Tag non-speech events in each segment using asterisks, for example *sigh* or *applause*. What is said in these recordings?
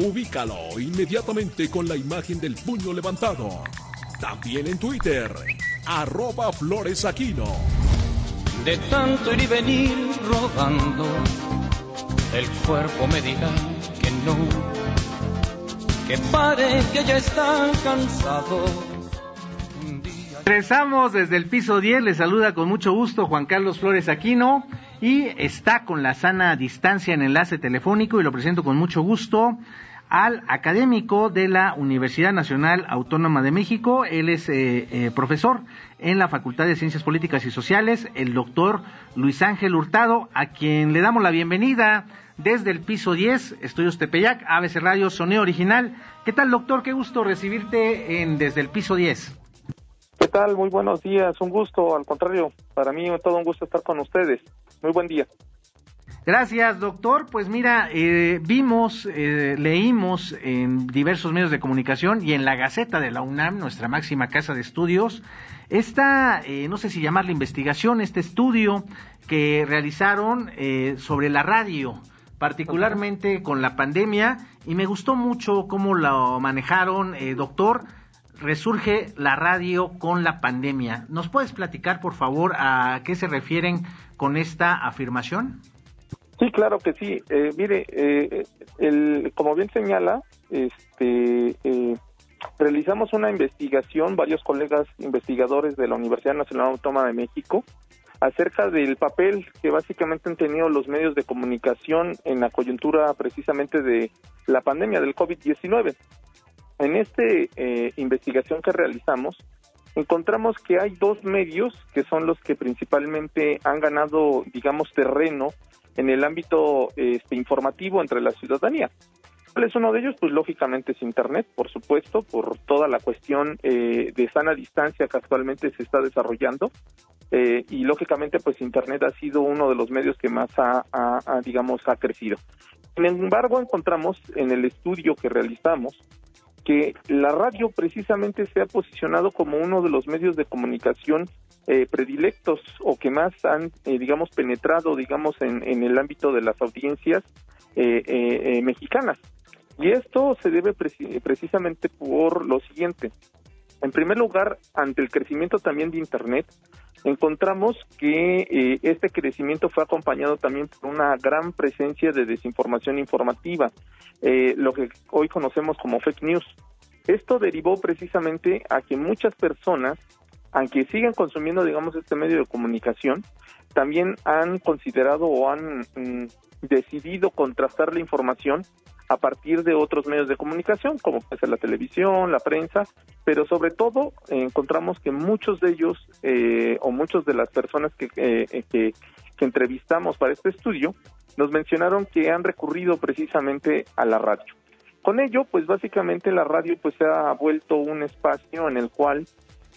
Ubícalo inmediatamente con la imagen del puño levantado. También en Twitter, arroba floresaquino. De tanto ir y venir rodando, el cuerpo me dirá que no, que pare que ya está cansado. Regresamos desde el piso 10, le saluda con mucho gusto Juan Carlos Flores Aquino y está con la sana distancia en enlace telefónico y lo presento con mucho gusto al académico de la Universidad Nacional Autónoma de México. Él es eh, eh, profesor en la Facultad de Ciencias Políticas y Sociales, el doctor Luis Ángel Hurtado, a quien le damos la bienvenida desde el piso 10, Estudios Tepeyac, ABC Radio, Soneo Original. ¿Qué tal, doctor? Qué gusto recibirte en, desde el piso 10. ¿Qué tal? Muy buenos días, un gusto, al contrario, para mí todo un gusto estar con ustedes. Muy buen día. Gracias, doctor. Pues mira, eh, vimos, eh, leímos en diversos medios de comunicación y en la Gaceta de la UNAM, nuestra máxima casa de estudios, esta, eh, no sé si llamarla investigación, este estudio que realizaron sobre la radio, particularmente con la pandemia, y me gustó mucho cómo lo manejaron, doctor. Resurge la radio con la pandemia. ¿Nos puedes platicar, por favor, a qué se refieren con esta afirmación? Sí, claro que sí. Eh, mire, eh, el, como bien señala, este, eh, realizamos una investigación, varios colegas investigadores de la Universidad Nacional Autónoma de México, acerca del papel que básicamente han tenido los medios de comunicación en la coyuntura precisamente de la pandemia del COVID-19. En esta investigación que realizamos, encontramos que hay dos medios que son los que principalmente han ganado, digamos, terreno en el ámbito este, informativo entre la ciudadanía. ¿Cuál es uno de ellos? Pues lógicamente es Internet, por supuesto, por toda la cuestión eh, de sana distancia que actualmente se está desarrollando. Eh, y lógicamente pues Internet ha sido uno de los medios que más ha, digamos, ha crecido. Sin embargo, encontramos en el estudio que realizamos que la radio precisamente se ha posicionado como uno de los medios de comunicación eh, predilectos o que más han, eh, digamos, penetrado, digamos, en, el ámbito de las audiencias eh, mexicanas. Y esto se debe precisamente por lo siguiente. En primer lugar, ante el crecimiento también de Internet, encontramos que este crecimiento fue acompañado también por una gran presencia de desinformación informativa, lo que hoy conocemos como fake news. Esto derivó precisamente a que muchas personas, aunque sigan consumiendo, digamos, este medio de comunicación, también han considerado o han mm, decidido contrastar la información a partir de otros medios de comunicación, como puede ser la televisión, la prensa, pero sobre todo encontramos que muchos de ellos eh, o muchas de las personas que, eh, que, que entrevistamos para este estudio nos mencionaron que han recurrido precisamente a la radio. Con ello, pues básicamente la radio pues se ha vuelto un espacio en el cual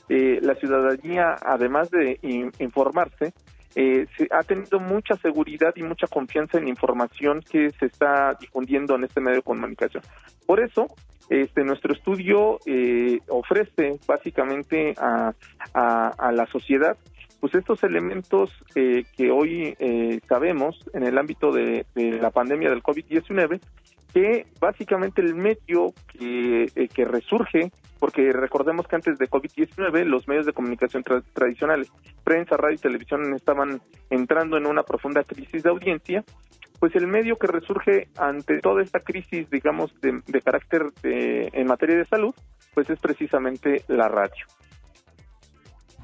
eh, la ciudadanía, además de informarse, eh, se, ha tenido mucha seguridad y mucha confianza en la información que se está difundiendo en este medio de comunicación. Por eso, este, nuestro estudio eh, ofrece básicamente a, a, la sociedad pues estos elementos que hoy sabemos en el ámbito de, la pandemia del COVID-19 que básicamente el medio que, eh, que resurge, porque recordemos que antes de COVID-19 los medios de comunicación tradicionales, prensa, radio y televisión estaban entrando en una profunda crisis de audiencia, pues el medio que resurge ante toda esta crisis, digamos, de, carácter en materia de salud, pues es precisamente la radio.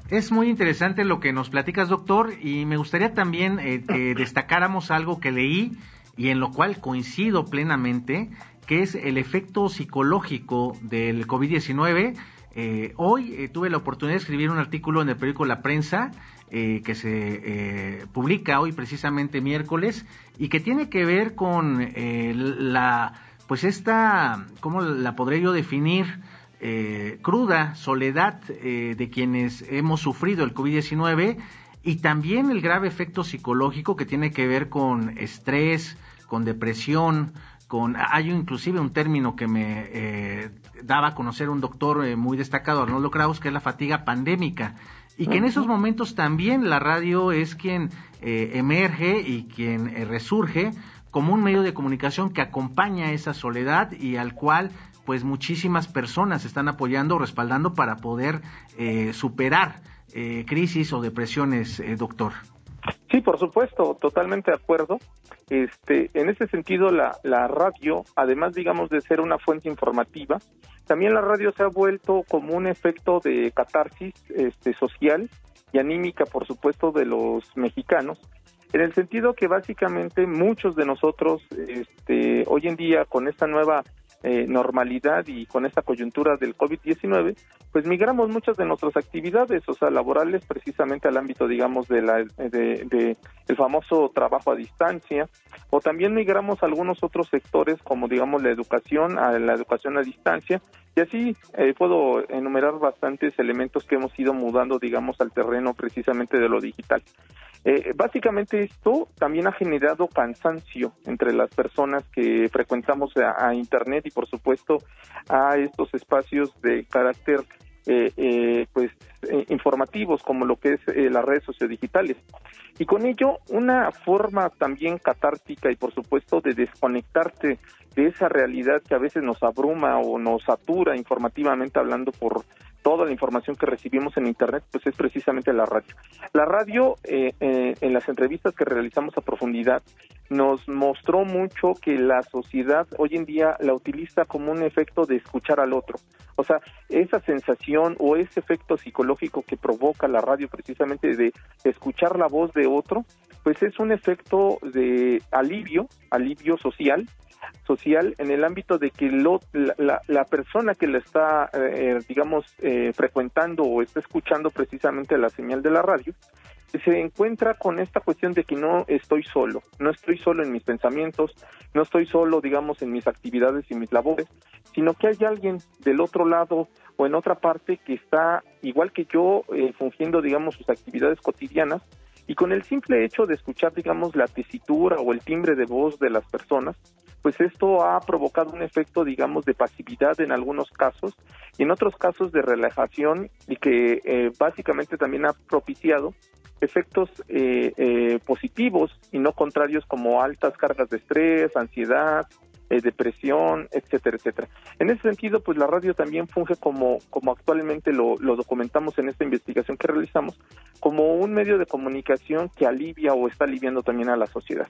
Es muy interesante lo que nos platicas, doctor, y me gustaría también eh, que *laughs* destacáramos algo que leí y en lo cual coincido plenamente, que es el efecto psicológico del COVID-19. Eh, hoy eh, tuve la oportunidad de escribir un artículo en el periódico La Prensa eh, que se publica hoy precisamente miércoles y que tiene que ver con la, pues esta, ¿cómo la podré yo definir? eh, cruda soledad eh, de quienes hemos sufrido el COVID-19 y también el grave efecto psicológico que tiene que ver con estrés, con depresión, con hay inclusive un término que me eh, daba a conocer un doctor muy destacado, Arnoldo Kraus, que es la fatiga pandémica y que en esos momentos también la radio es quien emerge y quien resurge como un medio de comunicación que acompaña esa soledad y al cual pues muchísimas personas están apoyando o respaldando para poder eh, superar eh, crisis o depresiones, eh, doctor. Sí, por supuesto, totalmente de acuerdo. Este, en ese sentido, la, la radio, además, digamos, de ser una fuente informativa, también la radio se ha vuelto como un efecto de catarsis este, social y anímica, por supuesto, de los mexicanos, en el sentido que básicamente muchos de nosotros, este, hoy en día, con esta nueva eh, normalidad y con esta coyuntura del COVID-19, pues migramos muchas de nuestras actividades, o sea, laborales, precisamente al ámbito, digamos, de la, de, el famoso trabajo a distancia, o también migramos a algunos otros sectores, como, digamos, la educación, a la educación a distancia, y así eh, puedo enumerar bastantes elementos que hemos ido mudando, digamos, al terreno precisamente de lo digital. Eh, básicamente esto también ha generado cansancio entre las personas que frecuentamos a, Internet y por supuesto a estos espacios de carácter eh, eh, pues informativos como lo que es las redes sociodigitales. Y con ello una forma también catártica y por supuesto de desconectarte de esa realidad que a veces nos abruma o nos satura informativamente hablando por toda la información que recibimos en Internet, pues es precisamente la radio. La radio, eh, eh, en las entrevistas que realizamos a profundidad, nos mostró mucho que la sociedad hoy en día la utiliza como un efecto de escuchar al otro. O sea, esa sensación o ese efecto psicológico que provoca la radio precisamente de escuchar la voz de otro, pues es un efecto de alivio, alivio social, social en el ámbito de que lo, la, persona que la está, eh, digamos, eh, frecuentando o está escuchando precisamente la señal de la radio, se encuentra con esta cuestión de que no estoy solo, no estoy solo en mis pensamientos, no estoy solo, digamos, en mis actividades y mis labores, sino que hay alguien del otro lado o en otra parte que está igual que yo eh, fungiendo, digamos, sus actividades cotidianas y con el simple hecho de escuchar, digamos, la tesitura o el timbre de voz de las personas, pues esto ha provocado un efecto, digamos, de pasividad en algunos casos y en otros casos de relajación y que eh, básicamente también ha propiciado efectos eh, eh, positivos y no contrarios como altas cargas de estrés, ansiedad, depresión, etcétera, etcétera. En ese sentido, pues la radio también funge como, como actualmente lo, lo, documentamos en esta investigación que realizamos, como un medio de comunicación que alivia o está aliviando también a la sociedad.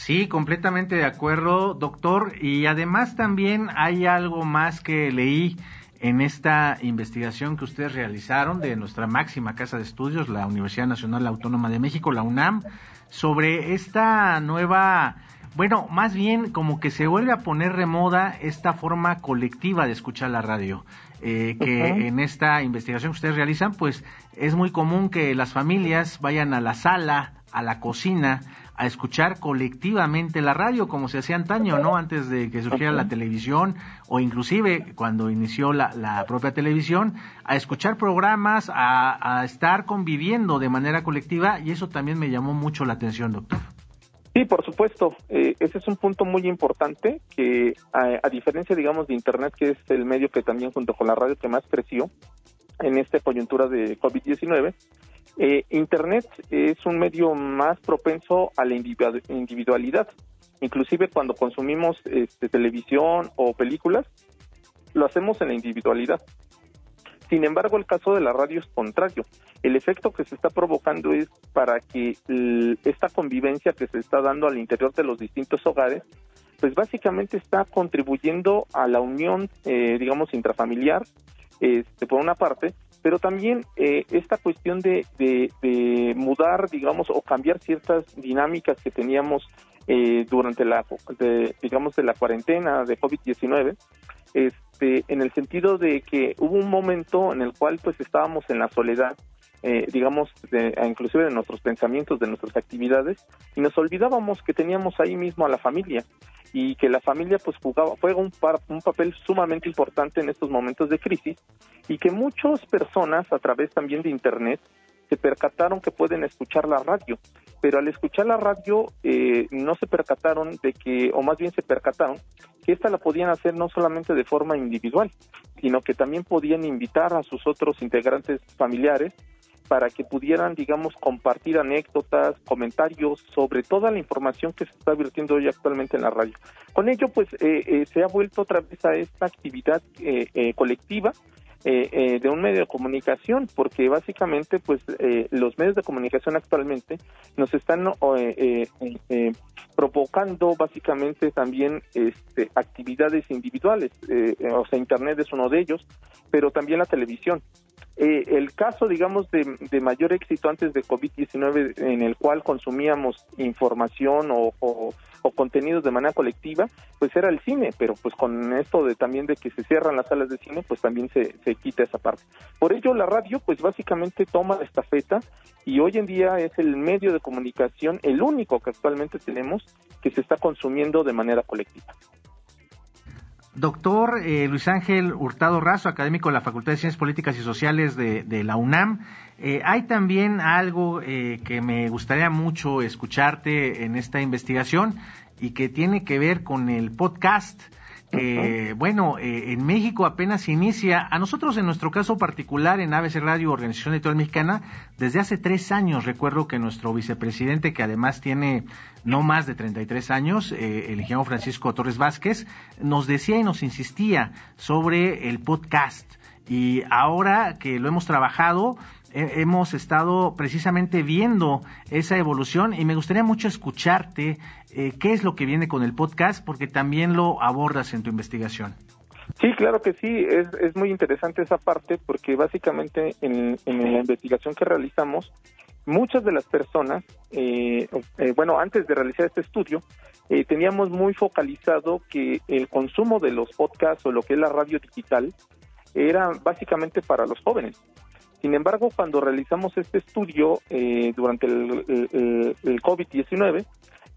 Sí, completamente de acuerdo, doctor. Y además también hay algo más que leí en esta investigación que ustedes realizaron de nuestra máxima casa de estudios, la Universidad Nacional Autónoma de México, la UNAM, sobre esta nueva, bueno, más bien como que se vuelve a poner de moda esta forma colectiva de escuchar la radio. Eh, que en esta investigación que ustedes realizan, pues es muy común que las familias vayan a la sala, a la cocina, a escuchar colectivamente la radio como se hacía antaño, ¿no? Antes de que surgiera la televisión o inclusive cuando inició la, propia televisión, a escuchar programas, a, estar conviviendo de manera colectiva y eso también me llamó mucho la atención, doctor. Sí, por supuesto. Eh, ese es un punto muy importante que, a, diferencia, digamos, de Internet, que es el medio que también junto con la radio que más creció en esta coyuntura de COVID-19, eh, Internet es un medio más propenso a la individualidad. Inclusive cuando consumimos este, televisión o películas, lo hacemos en la individualidad. Sin embargo, el caso de la radio es contrario. El efecto que se está provocando es para que esta convivencia que se está dando al interior de los distintos hogares, pues básicamente está contribuyendo a la unión, eh, digamos, intrafamiliar, este, por una parte, pero también eh, esta cuestión de, de, mudar, digamos, o cambiar ciertas dinámicas que teníamos eh, durante la, digamos, de la cuarentena de COVID-19, este, en el sentido de que hubo un momento en el cual pues estábamos en la soledad, eh, digamos, de, inclusive de nuestros pensamientos, de nuestras actividades, y nos olvidábamos que teníamos ahí mismo a la familia. y que la familia pues jugaba juega un, un papel sumamente importante en estos momentos de crisis y que muchas personas a través también de internet se percataron que pueden escuchar la radio, pero al escuchar la radio eh, no se percataron de que, o más bien se percataron, que esta la podían hacer no solamente de forma individual, sino que también podían invitar a sus otros integrantes familiares para que pudieran, digamos, compartir anécdotas, comentarios sobre toda la información que se está vertiendo hoy actualmente en la radio. Con ello, pues, eh, eh, se ha vuelto otra vez a esta actividad eh, colectiva de un medio de comunicación, porque básicamente, pues, los medios de comunicación actualmente nos están provocando básicamente también este, actividades individuales, o sea, Internet es uno de ellos, pero también la televisión. Eh, el caso, digamos, de, mayor éxito antes de COVID-19 en el cual consumíamos información o, contenidos de manera colectiva, pues era el cine, pero pues con esto de también de que se cierran las salas de cine, pues también se, se quita esa parte. Por ello, la radio, pues básicamente toma esta feta y hoy en día es el medio de comunicación, el único que actualmente tenemos que se está consumiendo de manera colectiva. Doctor eh, Luis Ángel Hurtado Razo, académico de la Facultad de Ciencias Políticas y Sociales de, la UNAM. Eh, hay también algo eh, que me gustaría mucho escucharte en esta investigación y que tiene que ver con el podcast que, bueno, eh, en México apenas inicia. A nosotros, en nuestro caso particular, en ABC Radio, Organización Editorial Mexicana, desde hace tres años, recuerdo que nuestro vicepresidente, que además tiene no más de 33 años, eh, el ingeniero Francisco Torres Vázquez, nos decía y nos insistía sobre el podcast. Y ahora que lo hemos trabajado, hemos estado precisamente viendo esa evolución y me gustaría mucho escucharte eh, qué es lo que viene con el podcast porque también lo abordas en tu investigación. Sí, claro que sí, es, es muy interesante esa parte porque básicamente en, la investigación que realizamos, muchas de las personas, eh, eh, bueno, antes de realizar este estudio, teníamos muy focalizado que el consumo de los podcasts o lo que es la radio digital era básicamente para los jóvenes. Sin embargo, cuando realizamos este estudio eh, durante el, COVID-19,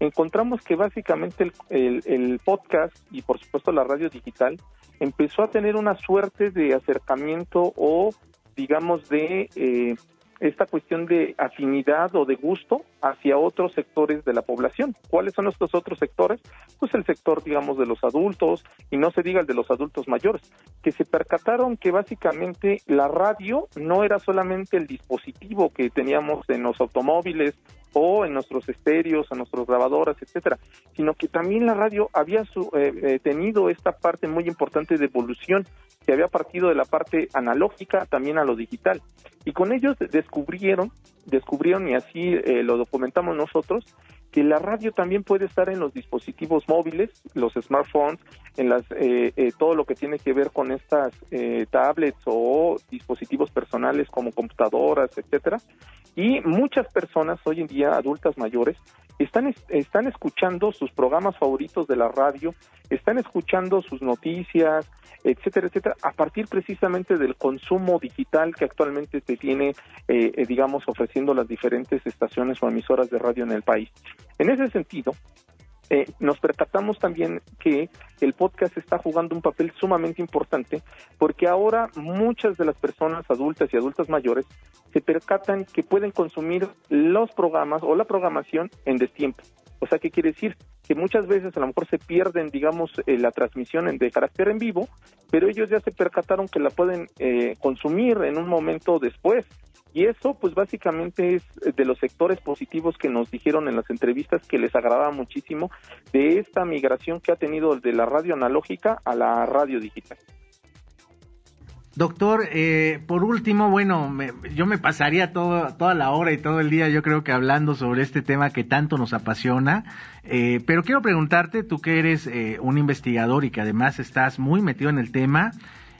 encontramos que básicamente el, podcast y por supuesto la radio digital empezó a tener una suerte de acercamiento o digamos de eh, esta cuestión de afinidad o de gusto hacia otros sectores de la población. ¿Cuáles son estos otros sectores? Pues el sector, digamos, de los adultos y no se diga el de los adultos mayores, que se percataron que básicamente la radio no era solamente el dispositivo que teníamos en los automóviles o en nuestros estéreos, en nuestras grabadoras, etcétera, sino que también la radio había su, eh, eh, tenido esta parte muy importante de evolución que había partido de la parte analógica también a lo digital. Y con ellos descubrieron, descubrieron y así eh, lo documentamos nosotros, que la radio también puede estar en los dispositivos móviles, los smartphones, en las eh, eh, todo lo que tiene que ver con estas tablets o dispositivos personales como computadoras, etcétera. Y muchas personas hoy en día, adultas mayores, están, están escuchando sus programas favoritos de la radio, están escuchando sus noticias, etcétera, etcétera, a partir precisamente del consumo digital que actualmente se tiene, eh, eh, digamos, ofreciendo las diferentes estaciones o emisoras de radio en el país. En ese sentido, eh, nos percatamos también que el podcast está jugando un papel sumamente importante porque ahora muchas de las personas adultas y adultas mayores se percatan que pueden consumir los programas o la programación en destiempo. O sea, ¿qué quiere decir? Que muchas veces a lo mejor se pierden, digamos, eh, la transmisión de carácter en vivo, pero ellos ya se percataron que la pueden eh, consumir en un momento después. Y eso, pues básicamente es de los sectores positivos que nos dijeron en las entrevistas que les agradaba muchísimo de esta migración que ha tenido de la radio analógica a la radio digital. Doctor, eh, por último, bueno, yo me pasaría toda la hora y todo el día, yo creo que hablando sobre este tema que tanto nos apasiona, eh, pero quiero preguntarte, tú que eres eh, un investigador y que además estás muy metido en el tema,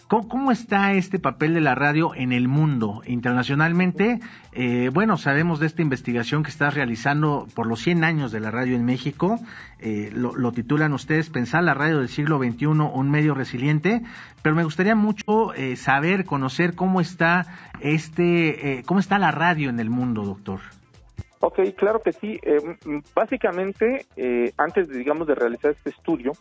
¿Cómo, está este papel de la radio en el mundo internacionalmente? Eh, bueno, sabemos de esta investigación que estás realizando por los 100 años de la radio en México. Eh, lo, titulan ustedes Pensar la radio del siglo XXI, un medio resiliente. Pero me gustaría mucho eh, saber, conocer cómo está este, cómo está la radio en el mundo, doctor. Ok, claro que sí. Eh, básicamente, eh, antes, digamos, de realizar este estudio,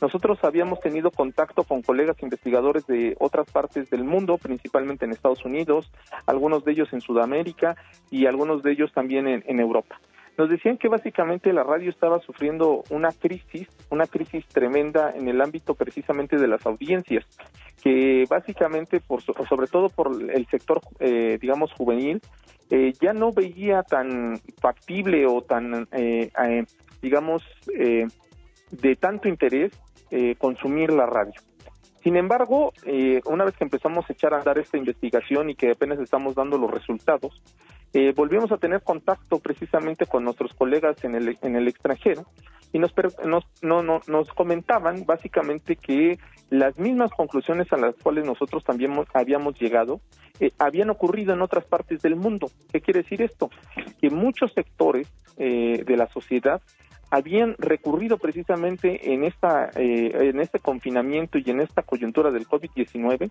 nosotros habíamos tenido contacto con colegas investigadores de otras partes del mundo, principalmente en Estados Unidos, algunos de ellos en Sudamérica y algunos de ellos también en, Europa. Nos decían que básicamente la radio estaba sufriendo una crisis, una crisis tremenda en el ámbito precisamente de las audiencias, que básicamente, por, sobre todo por el sector, eh, digamos, juvenil, eh, ya no veía tan factible o tan, eh, digamos, de tanto interés eh, consumir la radio. Sin embargo, eh, una vez que empezamos a echar a andar esta investigación y que apenas estamos dando los resultados, eh, volvimos a tener contacto precisamente con nuestros colegas en el, en el extranjero y nos, nos, no, no, nos comentaban básicamente que las mismas conclusiones a las cuales nosotros también habíamos llegado habían ocurrido en otras partes del mundo. ¿Qué quiere decir esto? Que muchos sectores de la sociedad habían recurrido precisamente en esta eh, en este confinamiento y en esta coyuntura del COVID-19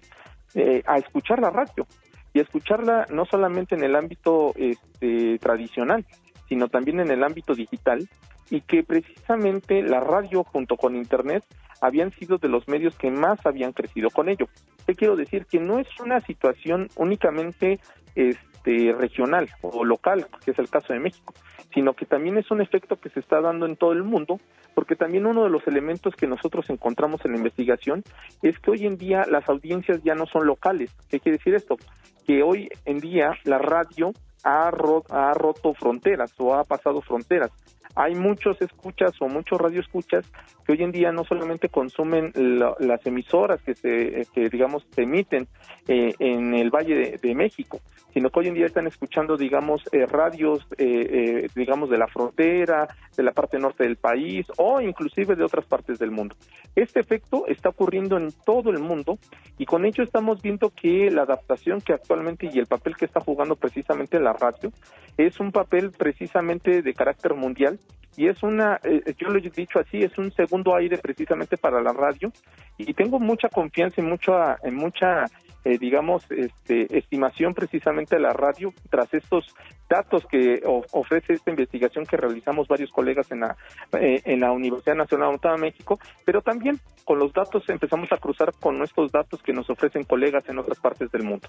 eh, a escuchar la radio y a escucharla no solamente en el ámbito este, tradicional, sino también en el ámbito digital y que precisamente la radio junto con internet habían sido de los medios que más habían crecido con ello. Te quiero decir que no es una situación únicamente este, regional o local, que es el caso de México, sino que también es un efecto que se está dando en todo el mundo, porque también uno de los elementos que nosotros encontramos en la investigación es que hoy en día las audiencias ya no son locales. ¿Qué quiere decir esto? Que hoy en día la radio ha, ha roto fronteras o ha pasado fronteras hay muchos escuchas o muchos radioescuchas que hoy en día no solamente consumen las emisoras que se que digamos se emiten eh, en el Valle de, México, sino que hoy en día están escuchando digamos eh, radios eh, digamos de la frontera, de la parte norte del país o inclusive de otras partes del mundo. Este efecto está ocurriendo en todo el mundo y con ello estamos viendo que la adaptación que actualmente y el papel que está jugando precisamente la radio es un papel precisamente de carácter mundial y es una, eh, yo lo he dicho así, es un segundo aire precisamente para la radio y tengo mucha confianza y mucha, en mucha, eh, digamos, este, estimación precisamente de la radio tras estos datos que ofrece esta investigación que realizamos varios colegas en la, eh, en la Universidad Nacional de México, pero también con los datos empezamos a cruzar con nuestros datos que nos ofrecen colegas en otras partes del mundo.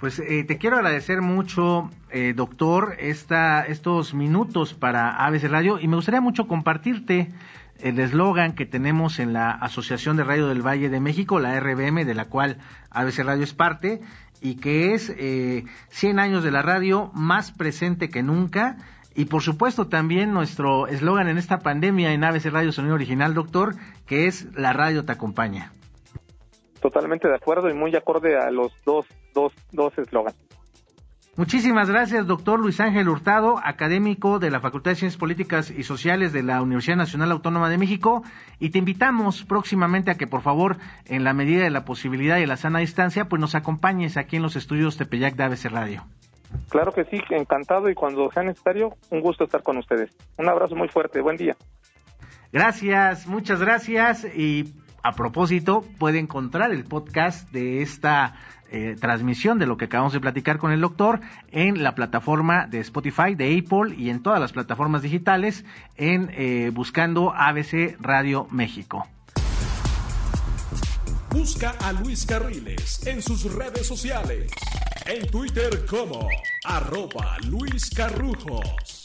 Pues eh, te quiero agradecer mucho, eh, doctor, esta, estos minutos para ABC Radio y me gustaría mucho compartirte el eslogan que tenemos en la Asociación de Radio del Valle de México, la RBM, de la cual ABC Radio es parte, y que es eh, 100 años de la radio más presente que nunca. Y por supuesto también nuestro eslogan en esta pandemia en ABC Radio Sonido Original, doctor, que es La radio te acompaña. Totalmente de acuerdo y muy acorde a los dos dos dos eslogans. Muchísimas gracias, doctor Luis Ángel Hurtado, académico de la Facultad de Ciencias Políticas y Sociales de la Universidad Nacional Autónoma de México, y te invitamos próximamente a que, por favor, en la medida de la posibilidad y la sana distancia, pues nos acompañes aquí en los estudios Tepeyac de ABC Radio. Claro que sí, encantado y cuando sea necesario, un gusto estar con ustedes. Un abrazo muy fuerte, buen día. Gracias, muchas gracias y a propósito, puede encontrar el podcast de esta eh, transmisión de lo que acabamos de platicar con el doctor en la plataforma de Spotify, de Apple y en todas las plataformas digitales en eh, buscando ABC Radio México. Busca a Luis Carriles en sus redes sociales. En Twitter como arroba Luis Carrujos.